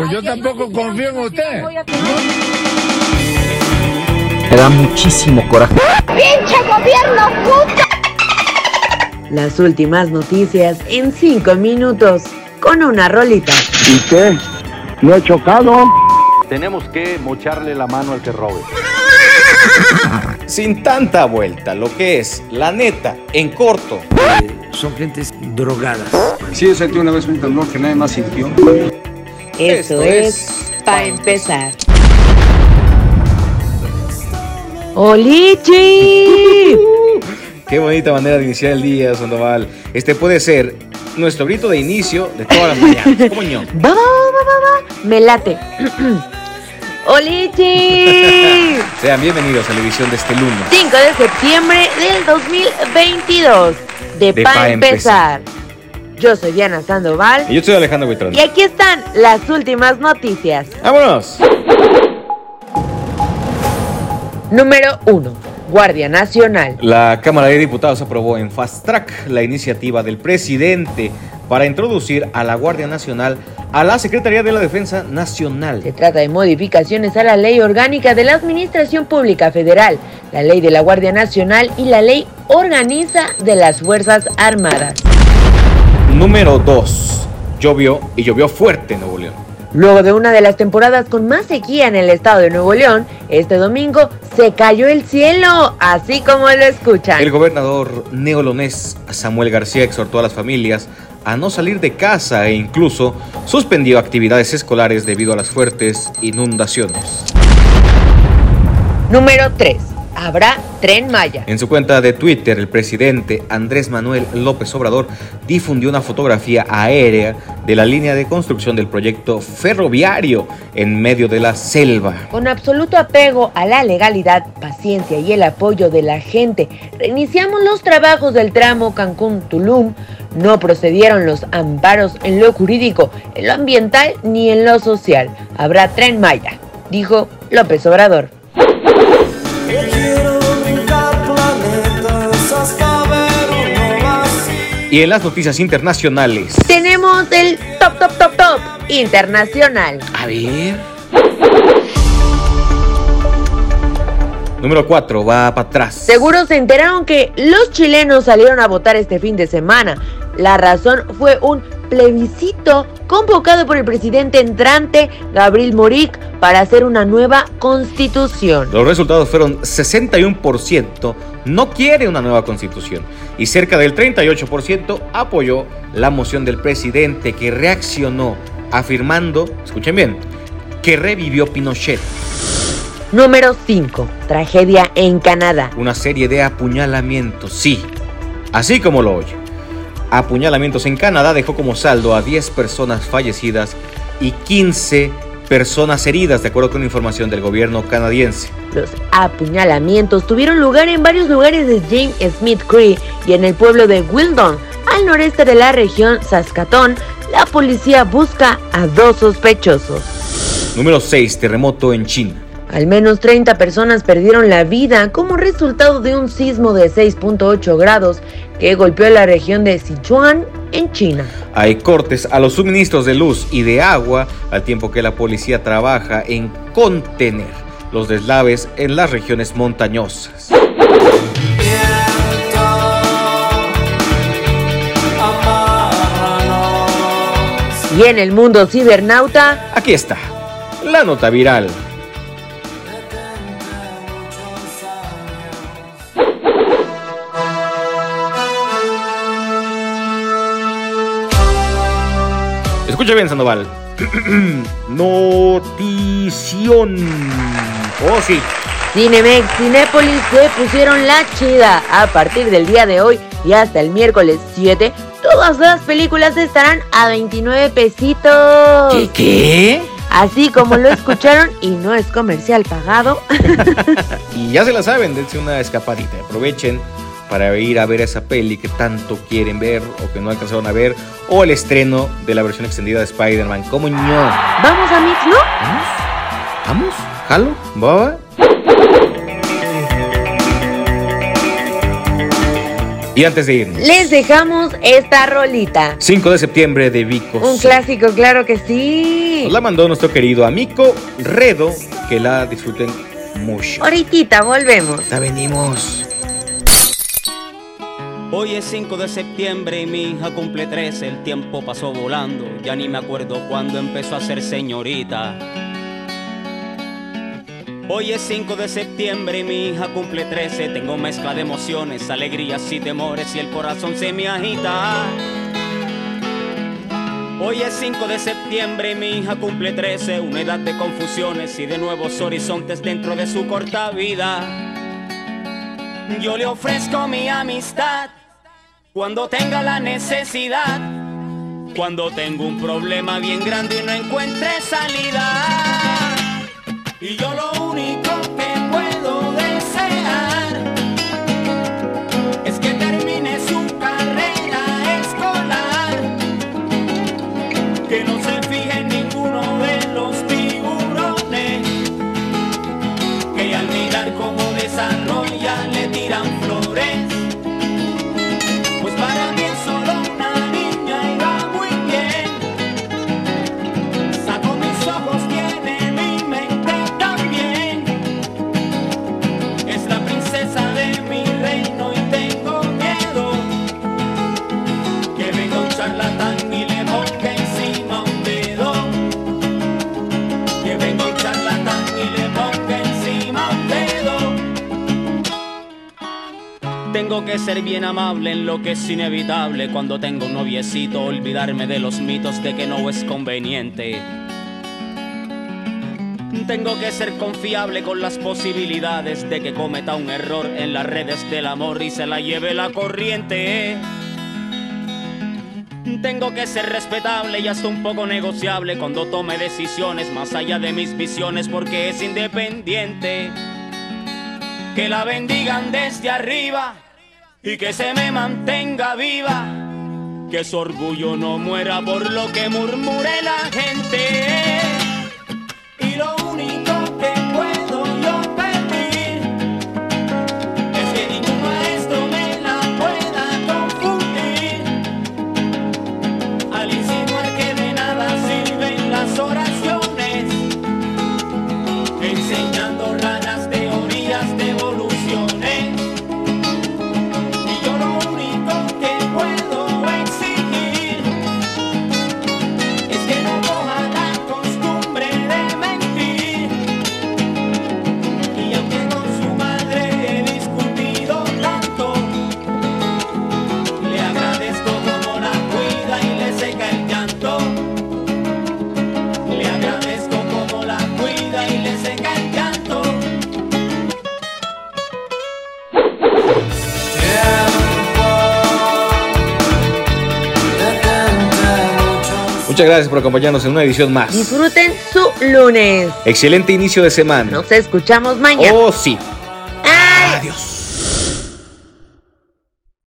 pues yo tampoco confío en usted. Me da muchísimo coraje. ¡Pinche gobierno puto! Las últimas noticias en 5 minutos con una rolita. ¿Y qué? ¿No he chocado? Tenemos que mocharle la mano al que robe. Sin tanta vuelta, lo que es, la neta, en corto. Son gentes drogadas. Sí, yo sentí una vez un temblor que nadie más sintió. Esto, Esto es, para empezar. ¡Olichi! Qué bonita manera de iniciar el día, Sandoval. Este puede ser nuestro grito de inicio de todas las mañanas. ¿Cómo ño? ¡Va, va, va, va, va! ¡Me late! ¡Olichi! Sean bienvenidos a la edición de este lunes. 5 de septiembre del 2022. De, De Pa' Pa' empezar. Yo soy Diana Sandoval. Y yo soy Alejandro Buitrón. Y aquí están las últimas noticias. ¡Vámonos! Número 1. Guardia Nacional. La Cámara de Diputados aprobó en Fast Track la iniciativa del presidente para introducir a la Guardia Nacional a la Secretaría de la Defensa Se Nacional. trata de modificaciones a la Ley Orgánica de la Administración Pública Federal, la Ley de la Guardia Nacional y la Ley Organiza de las Fuerzas Armadas. Número 2. Llovió y llovió fuerte en Nuevo León. Luego de una de las temporadas con más sequía en el estado de Nuevo León, este domingo se cayó el cielo, así como lo escuchan. El gobernador neolonés Samuel García exhortó a las familias a no salir de casa e incluso suspendió actividades escolares debido a las fuertes inundaciones. Número 3. Habrá tren Maya. En su cuenta de Twitter, el presidente Andrés Manuel López Obrador difundió una fotografía aérea de la línea de construcción del proyecto ferroviario en medio de la selva. Con absoluto apego a la legalidad, paciencia y el apoyo de la gente, reiniciamos los trabajos del tramo Cancún-Tulum. No procedieron los amparos en lo jurídico, en lo ambiental ni en lo social. Habrá tren Maya, dijo López Obrador. Y en las noticias internacionales. Tenemos el top, top, top, top internacional. A ver. Número 4, va para atrás. Seguro se enteraron que los chilenos salieron a votar este fin de semana. La razón fue un plebiscito convocado por el presidente entrante Gabriel Boric para hacer una nueva constitución. Los resultados fueron 61% no quiere una nueva constitución y cerca del 38% apoyó la moción del presidente que reaccionó afirmando, escuchen bien, que revivió Pinochet. Número 5. Tragedia en Canadá. Una serie de apuñalamientos, sí, así como lo oye. Apuñalamientos en Canadá dejó como saldo a 10 personas fallecidas y 15 personas heridas, de acuerdo con información del gobierno canadiense. Los apuñalamientos tuvieron lugar en varios lugares de James Smith Cree y en el pueblo de Wildon, al noreste de la región Saskatoon. La policía busca a dos sospechosos. Número 6. Terremoto en China. Al menos 30 personas perdieron la vida como resultado de un sismo de 6.8 grados que golpeó la región de Sichuan en China. Hay cortes a los suministros de luz y de agua al tiempo que la policía trabaja en contener los deslaves en las regiones montañosas. Y en el mundo cibernauta, Aquí está, la nota viral. Escucha bien, Sandoval. Notición. Oh, sí. Cinemex, Cinépolis se pusieron la chida. A partir del día de hoy y hasta el miércoles 7, todas las películas estarán a 29 pesitos. ¿Qué? ¿Qué? Así como lo escucharon y no es comercial pagado. Y ya se la saben, dense una escapadita. Aprovechen para ir a ver esa peli que tanto quieren ver o que no alcanzaron a ver. O el estreno de la versión extendida de Spider-Man. ¿Cómo ño? Vamos a Mix, ¿no? ¿Vamos? ¿Vamos? ¿Jalo? ¿Baba? Y antes de irnos, Les dejamos esta rolita. 5 de septiembre de Vico. Un clásico, claro que sí. Nos la mandó nuestro querido amigo Redo. Que la disfruten mucho. Ahorita volvemos. Ya venimos. Hoy es 5 de septiembre y mi hija cumple 13, el tiempo pasó volando, ya ni me acuerdo cuándo empezó a ser señorita. Hoy es 5 de septiembre y mi hija cumple 13, tengo mezcla de emociones, alegrías y temores y el corazón se me agita. Hoy es 5 de septiembre y mi hija cumple 13, una edad de confusiones y de nuevos horizontes dentro de su corta vida. Yo le ofrezco mi amistad cuando tenga la necesidad, cuando tengo un problema bien grande y no encuentre salida. Tengo que ser bien amable en lo que es inevitable cuando tengo un noviecito, olvidarme de los mitos de que no es conveniente. Tengo que ser confiable con las posibilidades de que cometa un error en las redes del amor y se la lleve la corriente. Tengo que ser respetable y hasta un poco negociable cuando tome decisiones más allá de mis visiones porque es independiente que la bendigan desde arriba y que se me mantenga viva, que su orgullo no muera por lo que murmure la gente. Muchas gracias por acompañarnos en una edición más. Disfruten su lunes. Excelente inicio de semana. Nos escuchamos mañana. Oh, sí. Adiós. Adiós.